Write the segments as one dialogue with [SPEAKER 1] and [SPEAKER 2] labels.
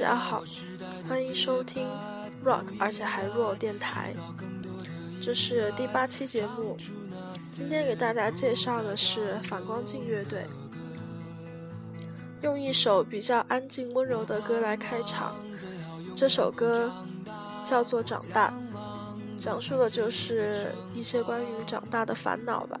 [SPEAKER 1] 大家好，欢迎收听 Rock 而且还弱电台，这是第八期节目。今天给大家介绍的是反光镜乐队，用一首比较安静温柔的歌来开场。这首歌叫做《长大》，讲述的就是一些关于长大的烦恼吧。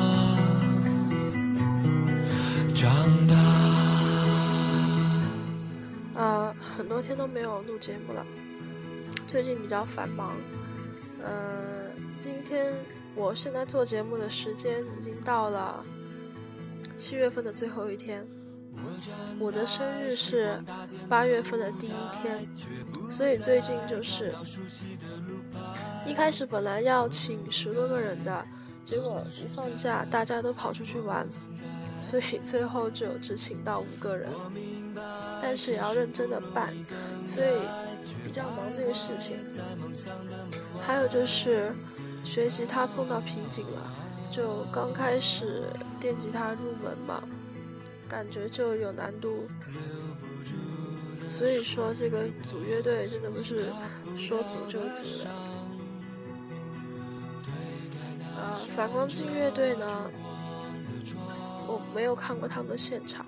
[SPEAKER 1] 昨天都没有录节目了，最近比较繁忙。嗯，今天我现在做节目的时间已经到了七月份的最后一天，我的生日是八月份的第一天，所以最近就是一开始本来要请十多个人的，结果一放假大家都跑出去玩，所以最后就只请到五个人。但是也要认真的办，所以比较忙这个事情。还有就是学吉他碰到瓶颈了，就刚开始电吉他入门嘛，感觉就有难度。所以说这个组乐队真的不是说组就组的。呃，反光镜乐队呢，我没有看过他们的现场。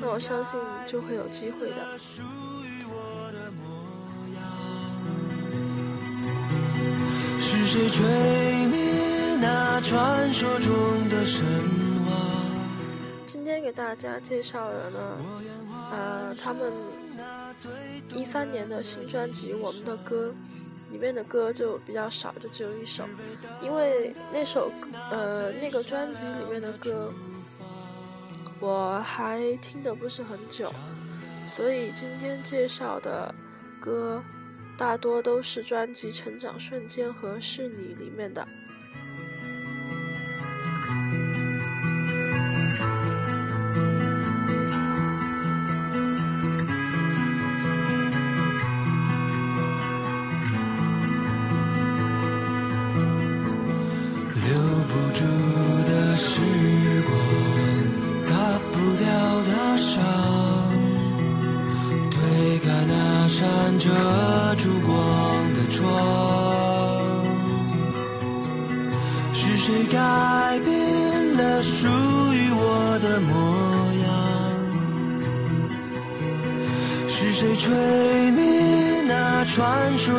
[SPEAKER 1] 那我相信就会有机会的。是谁吹灭那传说中的神话？今天给大家介绍的呢，呃，他们一三年的新专辑《我们的歌》里面的歌就比较少，就只有一首，因为那首呃那个专辑里面的歌。我还听的不是很久，所以今天介绍的歌大多都是专辑《成长瞬间》和《是你》里面的。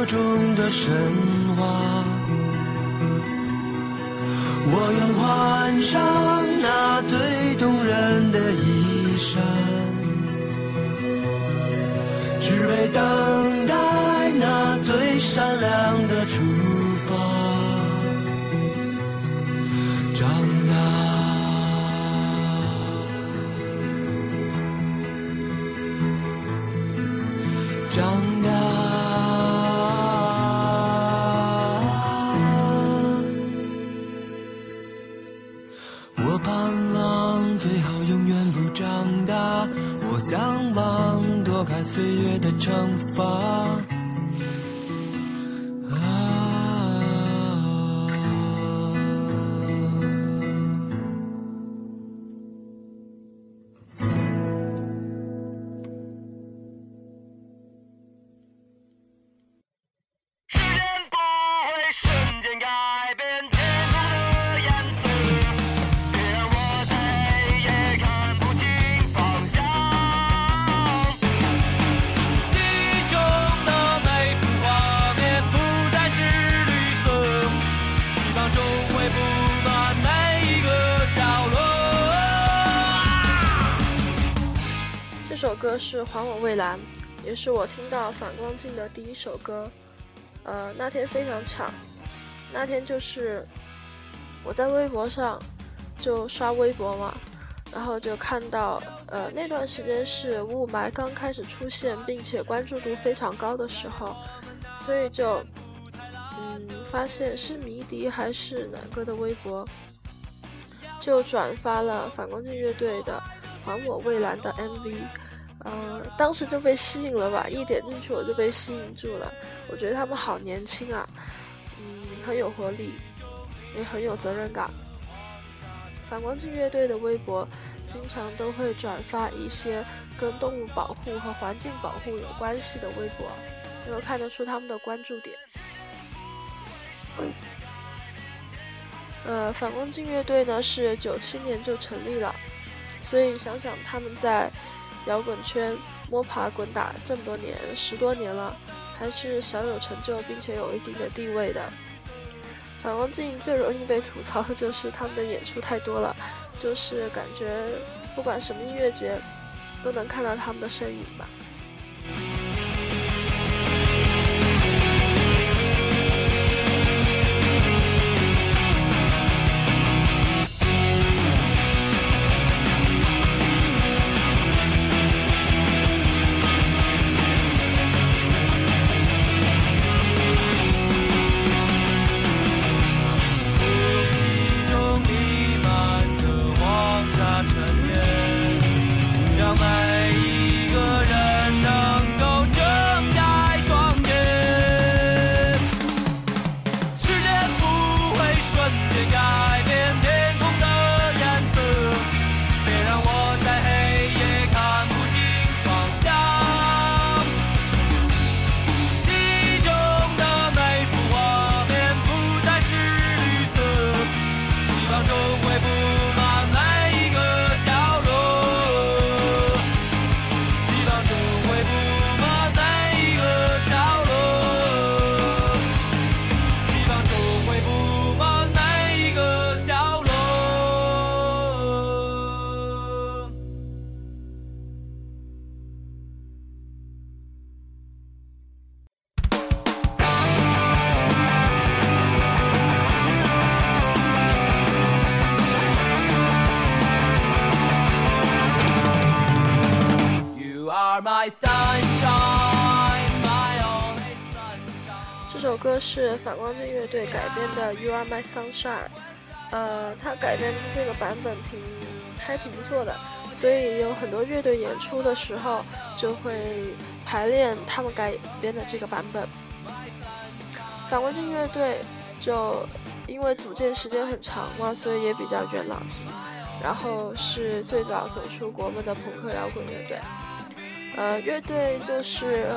[SPEAKER 1] 中的神话？我愿换上那最动人的衣裳，只为等。待长发。歌是《还我蔚蓝》，也是我听到反光镜的第一首歌。呃，那天非常巧，那天就是我在微博上就刷微博嘛，然后就看到，呃，那段时间是雾霾刚开始出现，并且关注度非常高的时候，所以就，嗯，发现是迷笛还是哪个的微博，就转发了反光镜乐队的《还我蔚蓝》的 MV，呃，当时就被吸引了吧，一点进去我就被吸引住了，我觉得他们好年轻啊，嗯，很有活力，也很有责任感。反光镜乐队的微博经常都会转发一些跟动物保护和环境保护有关系的微博，能够看得出他们的关注点。呃，反光镜乐队呢是九七年就成立了，所以想想他们在摇滚圈摸爬滚打这么多年，十多年了，还是小有成就，并且有一定的地位的。反光镜最容易被吐槽的就是他们的演出太多了，就是感觉不管什么音乐节都能看到他们的身影吧。是反光镜乐队改编的《You Are My Sunshine》，呃，它改编这个版本挺还挺不错的，所以有很多乐队演出的时候就会排练他们改编的这个版本。反光镜乐队就因为组建时间很长嘛，所以也比较元老级，然后是最早走出国门的朋克摇滚乐队。呃，乐队就是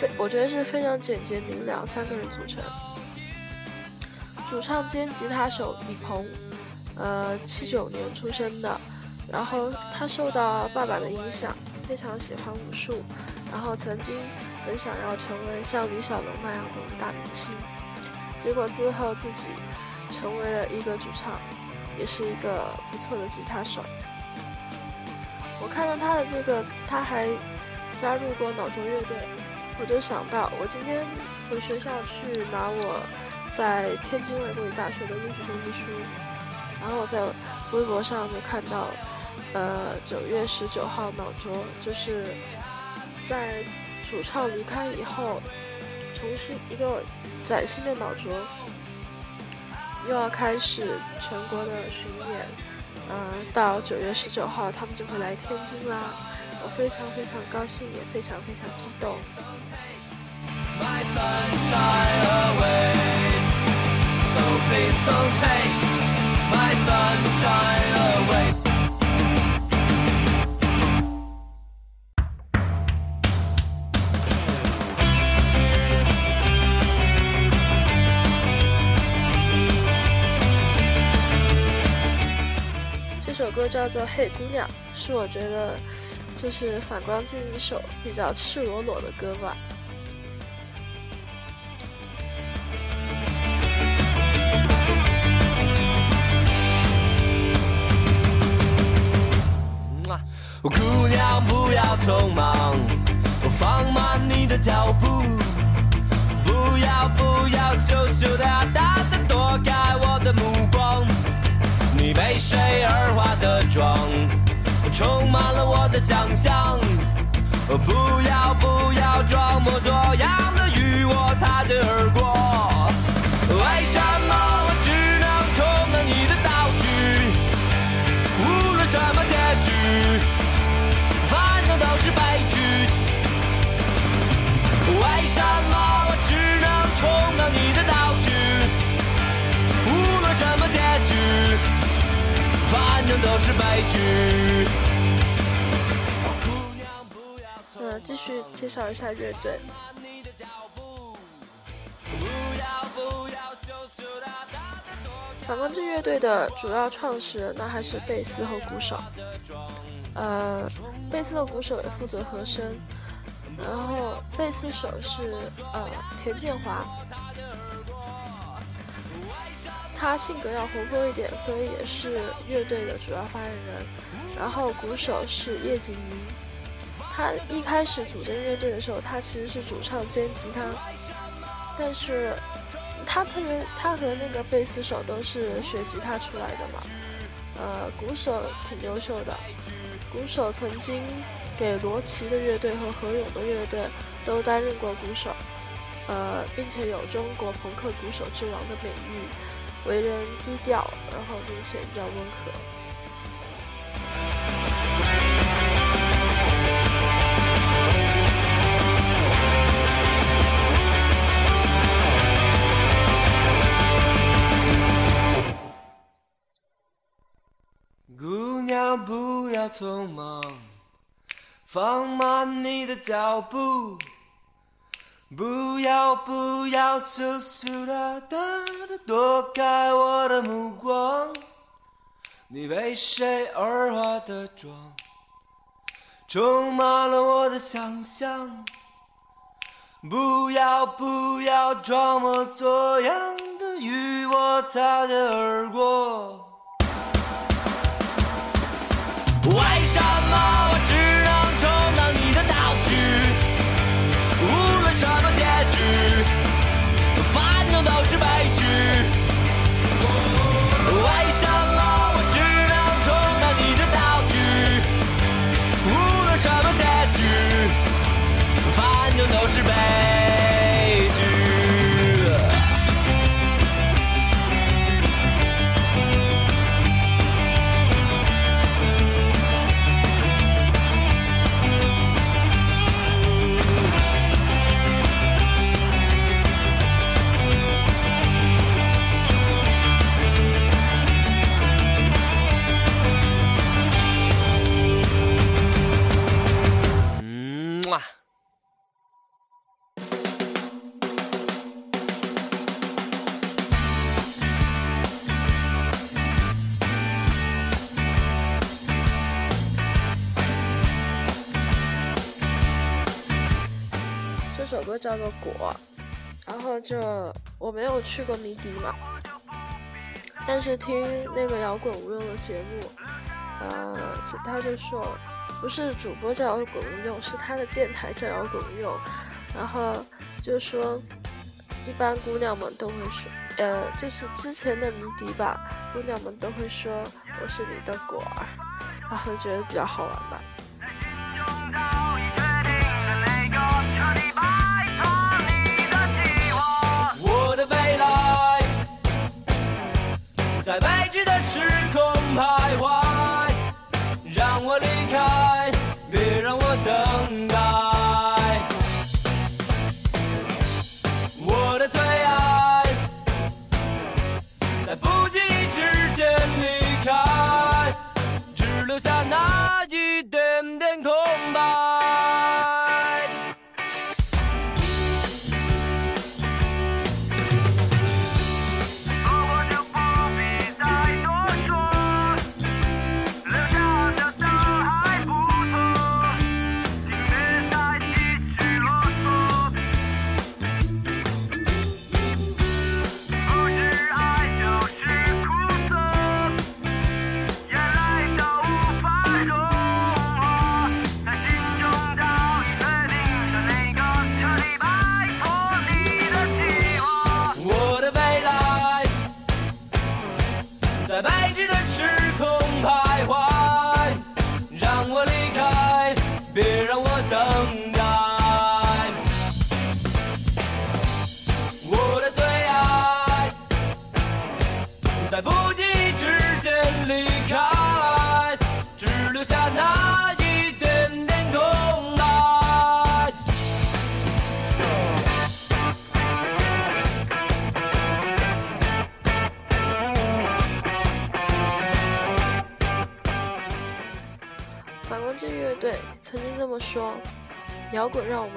[SPEAKER 1] 非，我觉得是非常简洁明了，三个人组成。主唱兼吉他手李鹏，呃，七九年出生的，然后他受到爸爸的影响，非常喜欢武术，然后曾经很想要成为像李小龙那样的大明星，结果最后自己成为了一个主唱，也是一个不错的吉他手。我看到他的这个，他还。加入过脑浊乐队，我就想到，我今天回学校去拿我在天津外国语大学的录取通知书，然后我在微博上就看到，呃，九月十九号脑浊就是在主唱离开以后，重新一个崭新的脑浊又要开始全国的巡演，嗯，到九月十九号他们就会来天津啦。我非常非常高兴，也非常非常激动。这首歌叫做《嘿姑娘》，是我觉得。就是反光镜一首比较赤裸裸的歌吧。
[SPEAKER 2] 姑娘不要匆忙，放慢你的脚步，不要不要羞羞答答的躲开我的目光，你被谁而化的妆？充满了我的想象。不要不要装模作样的与我擦肩而过。为什么我只能充当你的道具？无论什么结局，反正都是悲剧。为什么我只能充当你的道具？无论什么结局，反正都是悲剧。
[SPEAKER 1] 继续介绍一下乐队。反光之乐队的主要创始人那还是贝斯和鼓手。呃，贝斯和鼓手也负责和声，然后贝斯手是呃田建华，他性格要活泼一点，所以也是乐队的主要发言人。然后鼓手是叶景云，他一开始组建乐队的时候，他其实是主唱兼吉他，但是他特别，他和那个贝斯手都是学吉他出来的嘛。呃，鼓手挺优秀的，鼓手曾经给罗琦的乐队和何勇的乐队都担任过鼓手，呃，并且有中国朋克鼓手之王的美誉，为人低调，然后并且比较温和。
[SPEAKER 2] 不要匆忙，放慢你的脚步，不要不要羞羞答答的躲开我的目光。你为谁而化的妆，充满了我的想象。不要不要装模作样的与我擦肩而过。为什么我只能充当你的道具？无论什么结局，反正都是悲剧。为什么我只能充当你的道具？无论什么结局，反正都是悲
[SPEAKER 1] 这我没有去过迷笛嘛，但是听那个摇滚无用的节目，呃，他就说，不是主播叫摇滚无用，是他的电台叫摇滚无用，然后就说，一般姑娘们都会说，呃，就是之前的迷笛吧，姑娘们都会说我是你的果儿，然后觉得比较好玩吧。
[SPEAKER 2] 在未知的时空徘徊，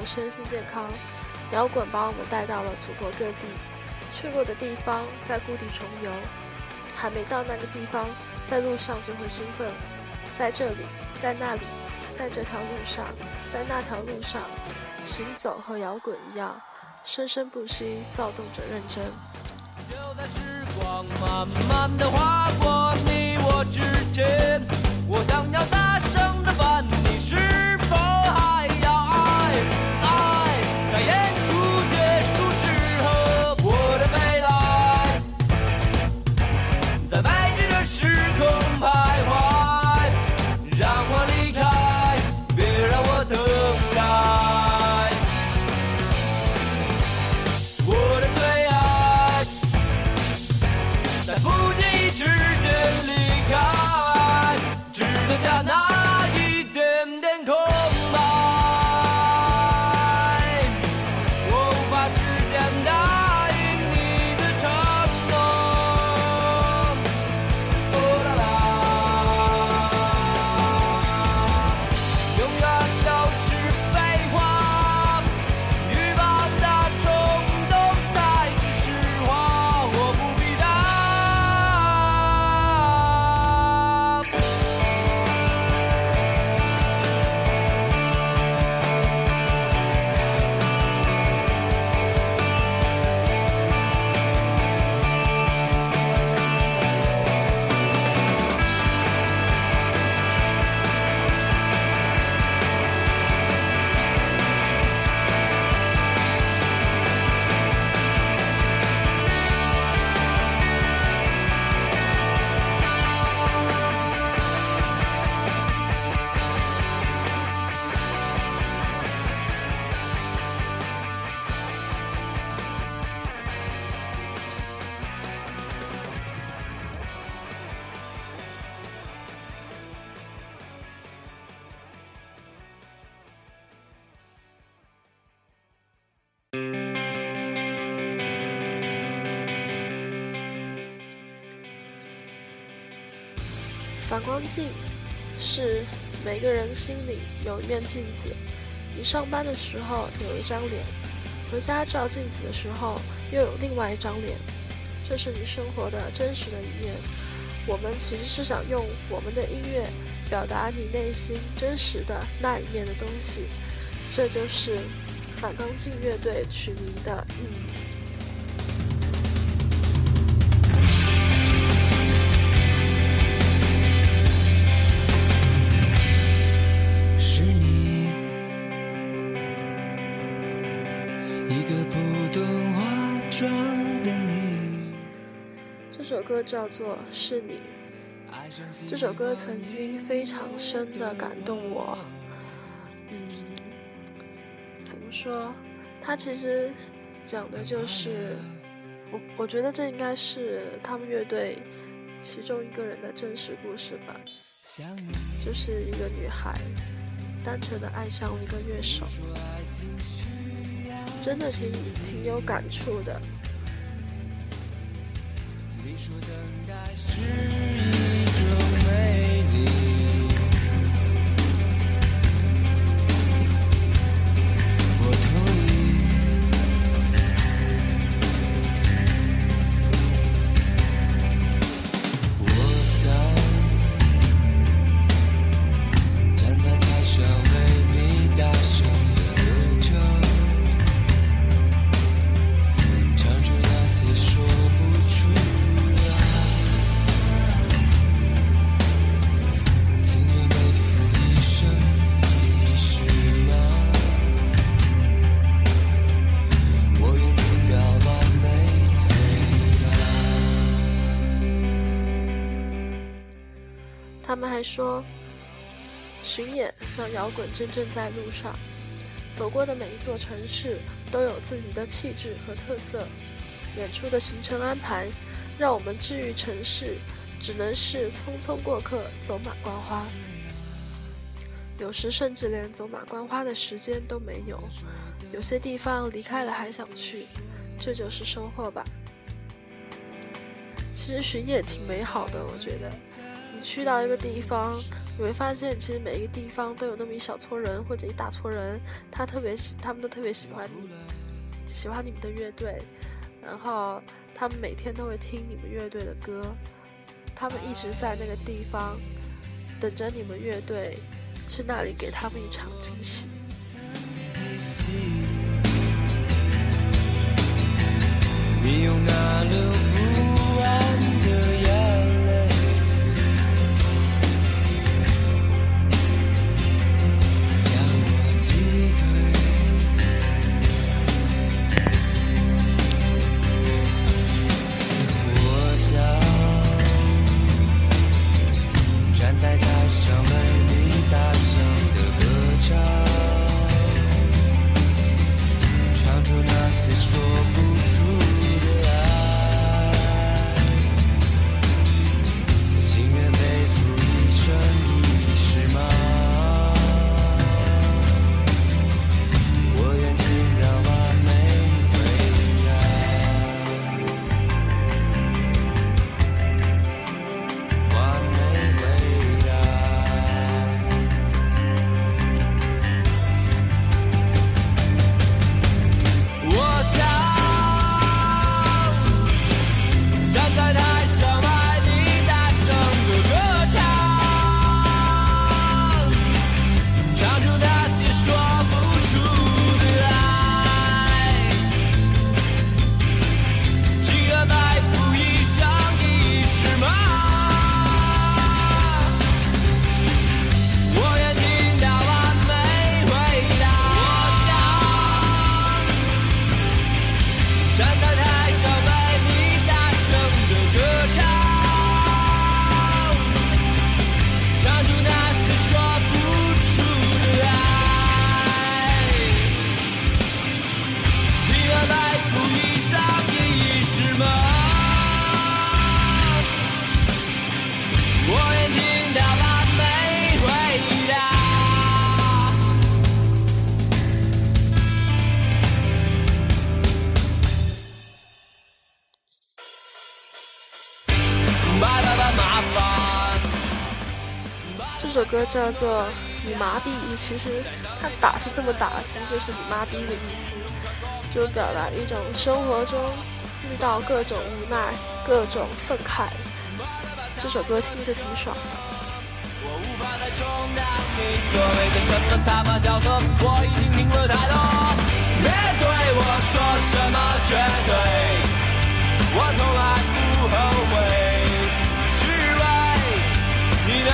[SPEAKER 1] 们身心健康，摇滚把我们带到了祖国各地，去过的地方在故地重游，还没到那个地方，在路上就会兴奋，在这里，在那里，在这条路上，在那条路上，行走和摇滚一样，生生不息，躁动着认真。”
[SPEAKER 2] 就在时光慢慢的划过你我之间，
[SPEAKER 1] 反光镜是每个人心里有一面镜子，你上班的时候有一张脸，回家照镜子的时候又有另外一张脸，这是你生活的真实的一面。我们其实是想用我们的音乐表达你内心真实的那一面的东西，这就是反光镜乐队取名的意义。
[SPEAKER 2] 个不懂化妆的你。
[SPEAKER 1] 这首歌叫做《是你》。这首歌曾经非常深的感动我。嗯，怎么说？它其实讲的就是，我我觉得这应该是他们乐队其中一个人的真实故事吧。就是一个女孩，单纯的爱上了一个乐手，真的挺挺有感触的。
[SPEAKER 2] 你说等待是一种美说，
[SPEAKER 1] 巡演让摇滚真正在路上，走过的每一座城市都有自己的气质和特色。演出的行程安排，让我们治愈城市，只能是匆匆过客，走马观花。有时甚至连走马观花的时间都没有。有些地方离开了还想去，这就是收获吧。其实巡演挺美好的，我觉得。去到一个地方，你会发现，其实每一个地方都有那么一小撮人或者一大撮人，他特别喜，他们都特别喜欢你，喜欢你们的乐队，然后他们每天都会听你们乐队的歌，他们一直在那个地方等着你们乐队去那里给他们一场惊喜。
[SPEAKER 2] 你用那流不完
[SPEAKER 1] 叫做《你麻痹》，其实他打是这么打，其实就是你妈逼的意思，就表达一种生活中遇到各种无奈、各种愤慨。这首歌听着挺爽的。
[SPEAKER 2] 我无法再充当你所谓的什么他妈角色，我已经听了太多。别对我说什么绝对，我从来不后悔，只为你那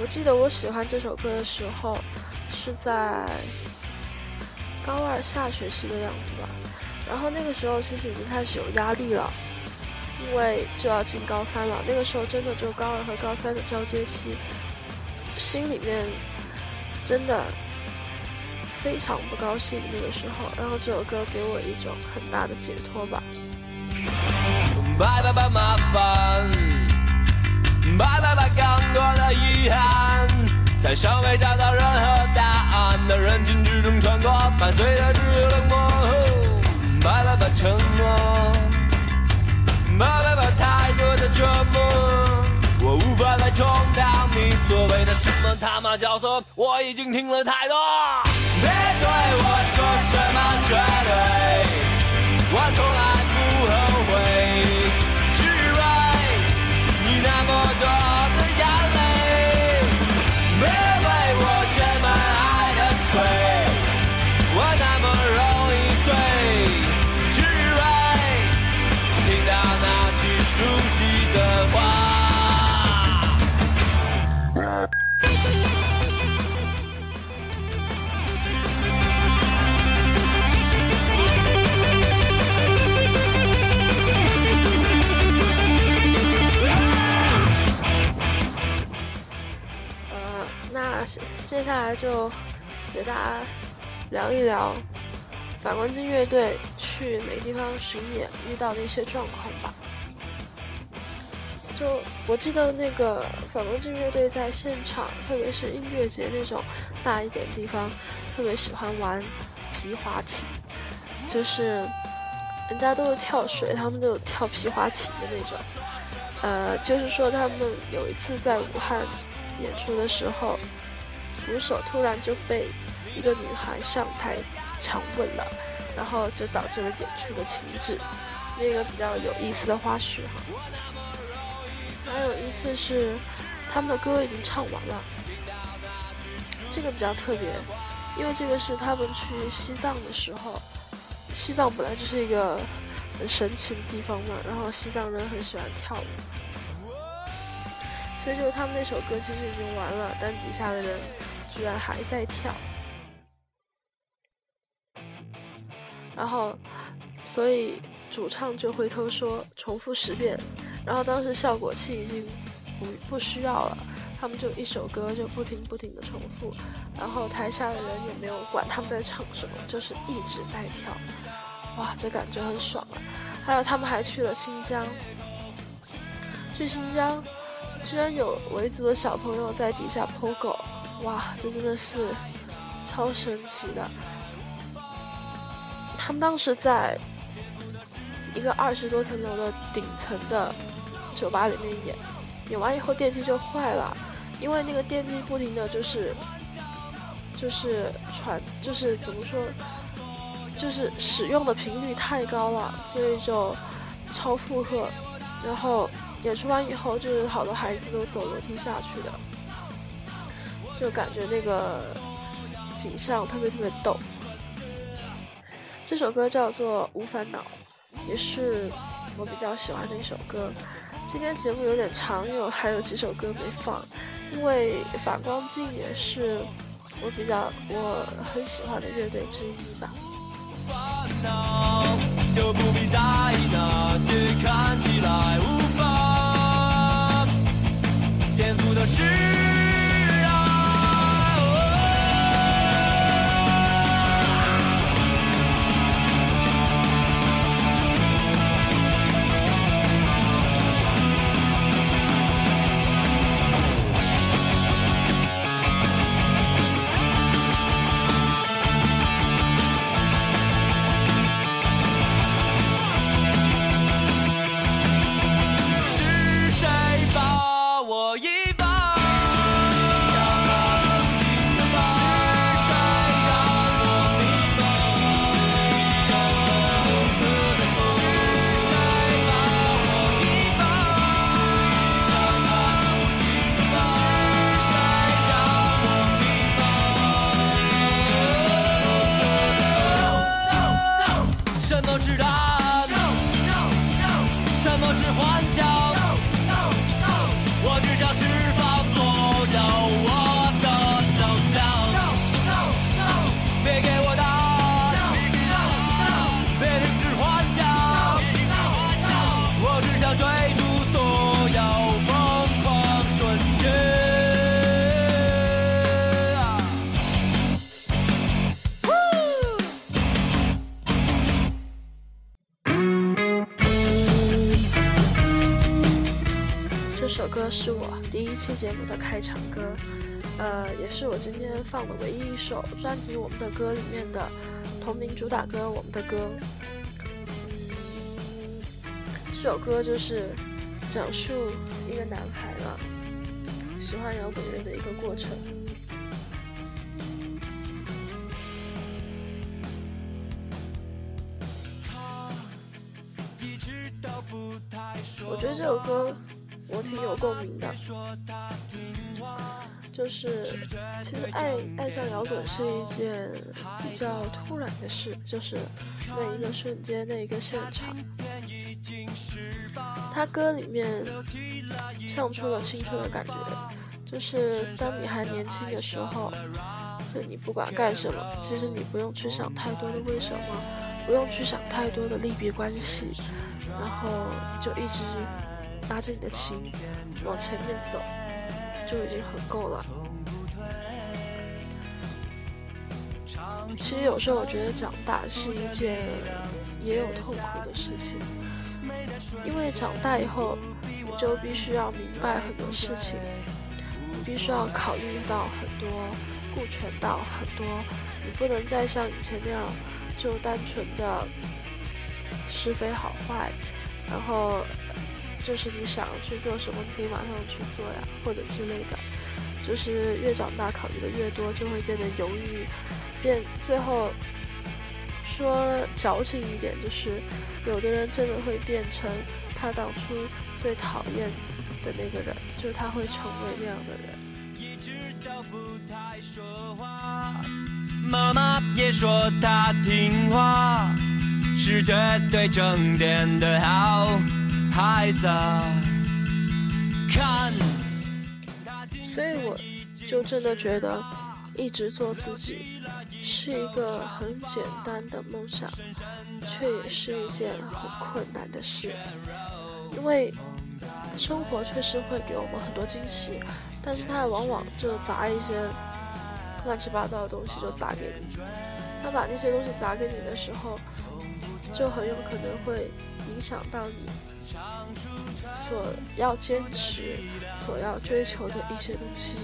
[SPEAKER 2] 我
[SPEAKER 1] 记得我喜欢这首歌的时候是在高二下学期的样子吧，然后那个时候其实已经开始有压力了，因为就要进高三了，那个时候真的就高二和高三的交接期，心里面真的非常不高兴那个时候，然后这首歌给我一种很大的解脱吧。
[SPEAKER 2] 拜拜拜麻烦，拜拜拜更多的遗憾，在尚未找到任何答案的人群之中穿过，伴随着只有冷漠。拜拜拜承诺，拜拜拜太多的折磨，我无法再充当你所谓的什么他妈角色，我已经听了太多。别对我说什么绝对，我从来不
[SPEAKER 1] 接下来就给大家聊一聊反光镜乐队去每个地方巡演遇到的一些状况吧。就我记得那个反光镜乐队在现场，特别是音乐节那种大一点地方，特别喜欢玩皮划艇，就是人家都是跳水，他们就跳皮划艇的那种。呃，就是说他们有一次在武汉演出的时候，鼓手突然就被一个女孩上台强吻了，然后就导致了演出的停止。那个比较有意思的花絮哈。还有一次是他们的歌已经唱完了，这个比较特别，因为这个是他们去西藏的时候，西藏本来就是一个很神奇的地方嘛，然后西藏人很喜欢跳舞，所以就他们那首歌其实已经完了，但底下的人居然还在跳，然后所以主唱就回头说重复十遍。然后当时效果器已经不不需要了，他们就一首歌就不停不停的重复，然后台下的人也没有管他们在唱什么，就是一直在跳，哇，这感觉很爽啊！还有他们还去了新疆，去新疆居然有维族的小朋友在底下剖狗，哇，这真的是超神奇的！他们当时在一个二十多层楼的顶层的。酒吧里面演，演完以后电梯就坏了，因为那个电梯不停的就是，就是传，就是怎么说，就是使用的频率太高了，所以就超负荷。然后演出完以后，就是好多孩子都走楼梯下去的，就感觉那个景象特别特别逗。这首歌叫做《无烦恼》，也是我比较喜欢的一首歌。今天节目有点长，有还有几首歌没放，因为反光镜也是我比较我很喜欢的乐队之一吧。是期节目的开场歌，呃，也是我今天放的唯一一首专辑《我们的歌》里面的同名主打歌《我们的歌》。这首歌就是讲述一个男孩了喜欢摇滚乐的一个过程。我觉得这首歌。我挺有共鸣的，就是其实爱爱上摇滚是一件比较突然的事，就是那一个瞬间，那一个现场。他歌里面唱出了青春的感觉，就是当你还年轻的时候，就你不管干什么，其实你不用去想太多的为什么，不用去想太多的利弊关系，然后就一直。拉着你的琴往前面走，就已经很够了。其实有时候我觉得长大是一件也有痛苦的事情，因为长大以后你就必须要明白很多事情，你必须要考虑到很多，顾全到很多，你不能再像以前那样就单纯的是非好坏，然后就是你想去做什么，你可以马上去做呀，或者之类的，就是越长大考虑的越多，就会变得犹豫，变最后说矫情一点，就是有的人真的会变成。他当初最讨厌的那个人，就他会成为那样的人。妈妈也说他听话，是绝对正点的好孩子。看，所以我就真的觉得，一直做自己是一个很简单的梦想，却也是一件很困难的事。因为生活确实会给我们很多惊喜，但是它往往就砸一些乱七八糟的东西就砸给你。他把那些东西砸给你的时候，就很有可能会影响到你所要坚持、所要追求的一些东西。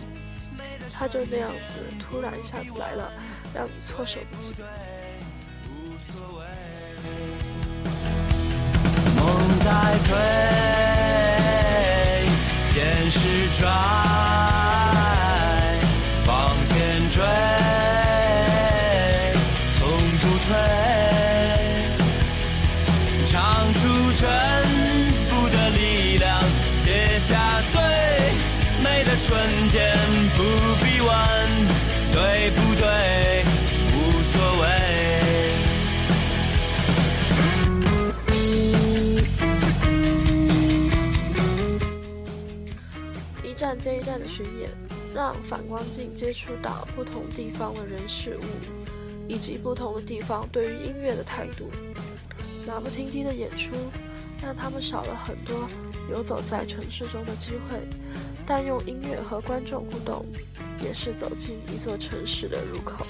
[SPEAKER 1] 他就那样子突然一下子来了，让你措手不及。在推，现实拽，的巡演，让反光镜接触到不同地方的人事物，以及不同的地方对于音乐的态度。马不停蹄的演出，让他们少了很多游走在城市中的机会，但用音乐和观众互动，也是走进一座城市的入口。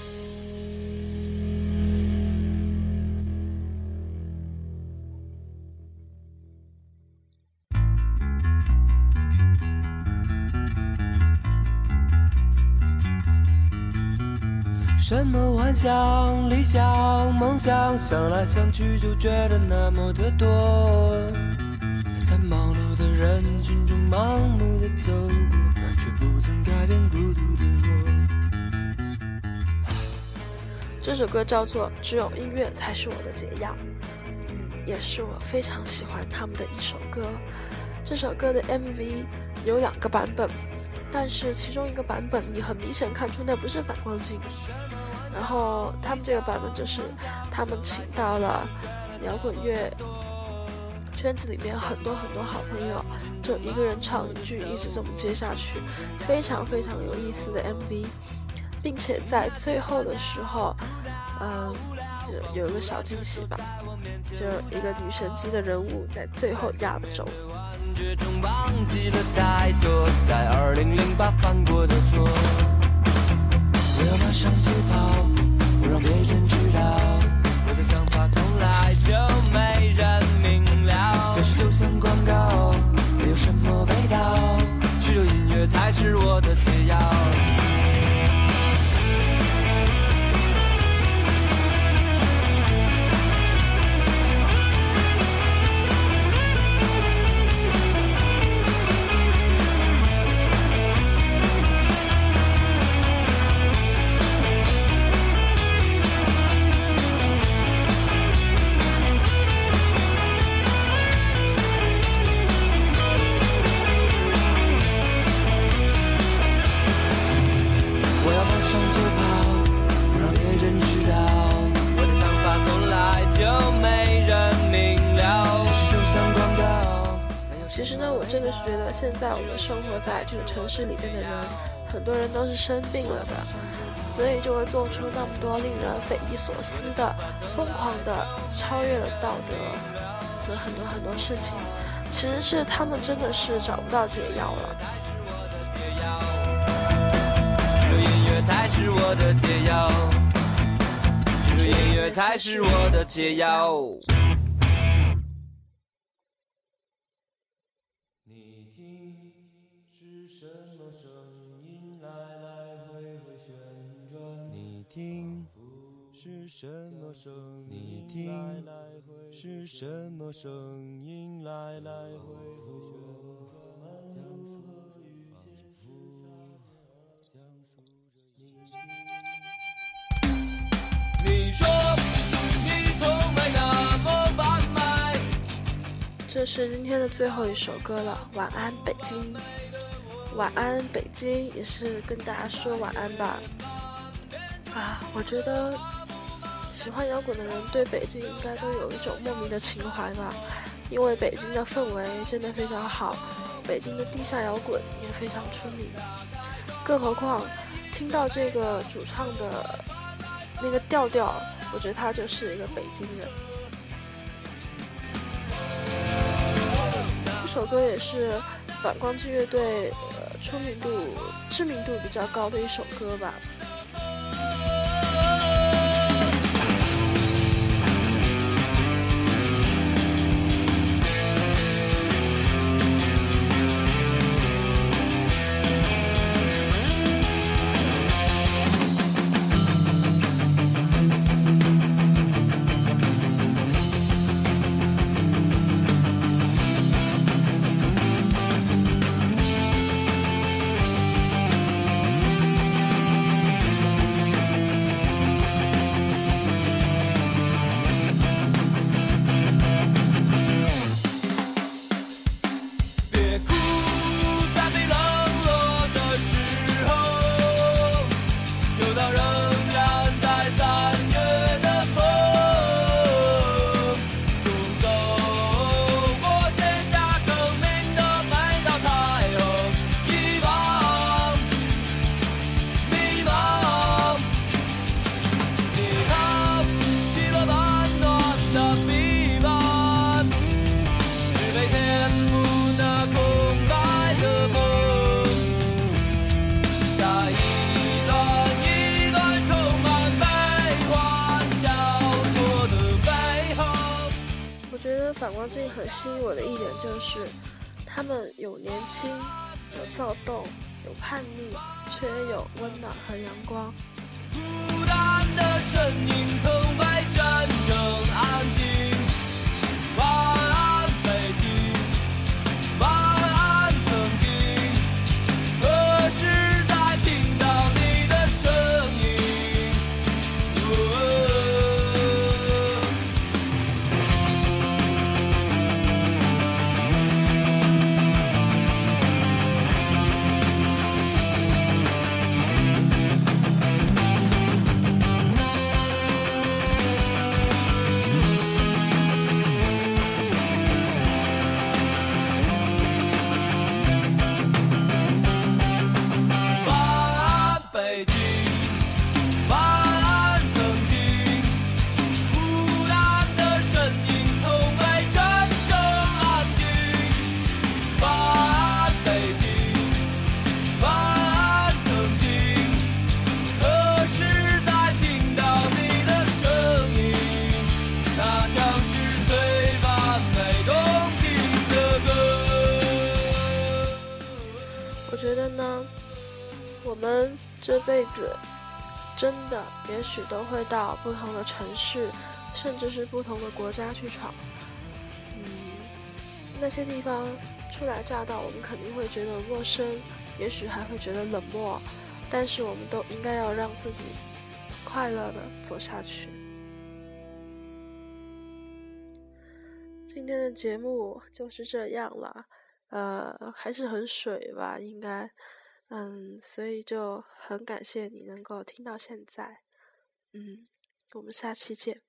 [SPEAKER 1] 什么幻想、理想、梦想，想来想去就觉得那么的多。在忙碌的人群中盲目的走过，却不曾改变孤独的我。这首歌叫做《只有音乐才是我的解药》，嗯，也是我非常喜欢他们的一首歌。这首歌的 MV 有两个版本。但是其中一个版本，你很明显看出那不是反光镜。然后他们这个版本就是他们请到了摇滚乐圈子里面很多很多好朋友，就一个人唱一句，一直这么接下去，非常非常有意思的 MV，并且在最后的时候，嗯，有一个小惊喜吧，就一个女神级的人物在最后压轴。觉中忘记了太多，在二零零八犯过的错。我要马上就跑，不让别人知道。我的想法从来就没人明了。现实就像广告，没有什么味道。只有音乐才是我的解药。就是觉得现在我们生活在这个城市里面的人，很多人都是生病了的，所以就会做出那么多令人匪夷所思的、疯狂的、超越了道德和很多很多事情。其实是他们真的是找不到解药了。只有音乐才是我的解药，只有音乐才是我的解药。
[SPEAKER 2] 听，是什么声音？你听，是什么声音？来来回回旋转，讲述与现实讲述着你。你说你从没那么完美。
[SPEAKER 1] 这是今天的最后一首歌了，晚安北京，晚安北京，也是跟大家说晚安吧。啊，我觉得喜欢摇滚的人对北京应该都有一种莫名的情怀吧，因为北京的氛围真的非常好，北京的地下摇滚也非常出名。更何况听到这个主唱的那个调调，我觉得他就是一个北京人。这首歌也是反光镜乐队呃出名度、知名度比较高的一首歌吧。他们有年轻，有躁动，有叛逆，却也有温暖和阳光。
[SPEAKER 2] 孤单的身影
[SPEAKER 1] 也许都会到不同的城市，甚至是不同的国家去闯。嗯，那些地方初来乍到，我们肯定会觉得陌生，也许还会觉得冷漠，但是我们都应该要让自己快乐的走下去。今天的节目就是这样了。呃，还是很水吧，应该，嗯，所以就很感谢你能够听到现在，嗯，我们下期见。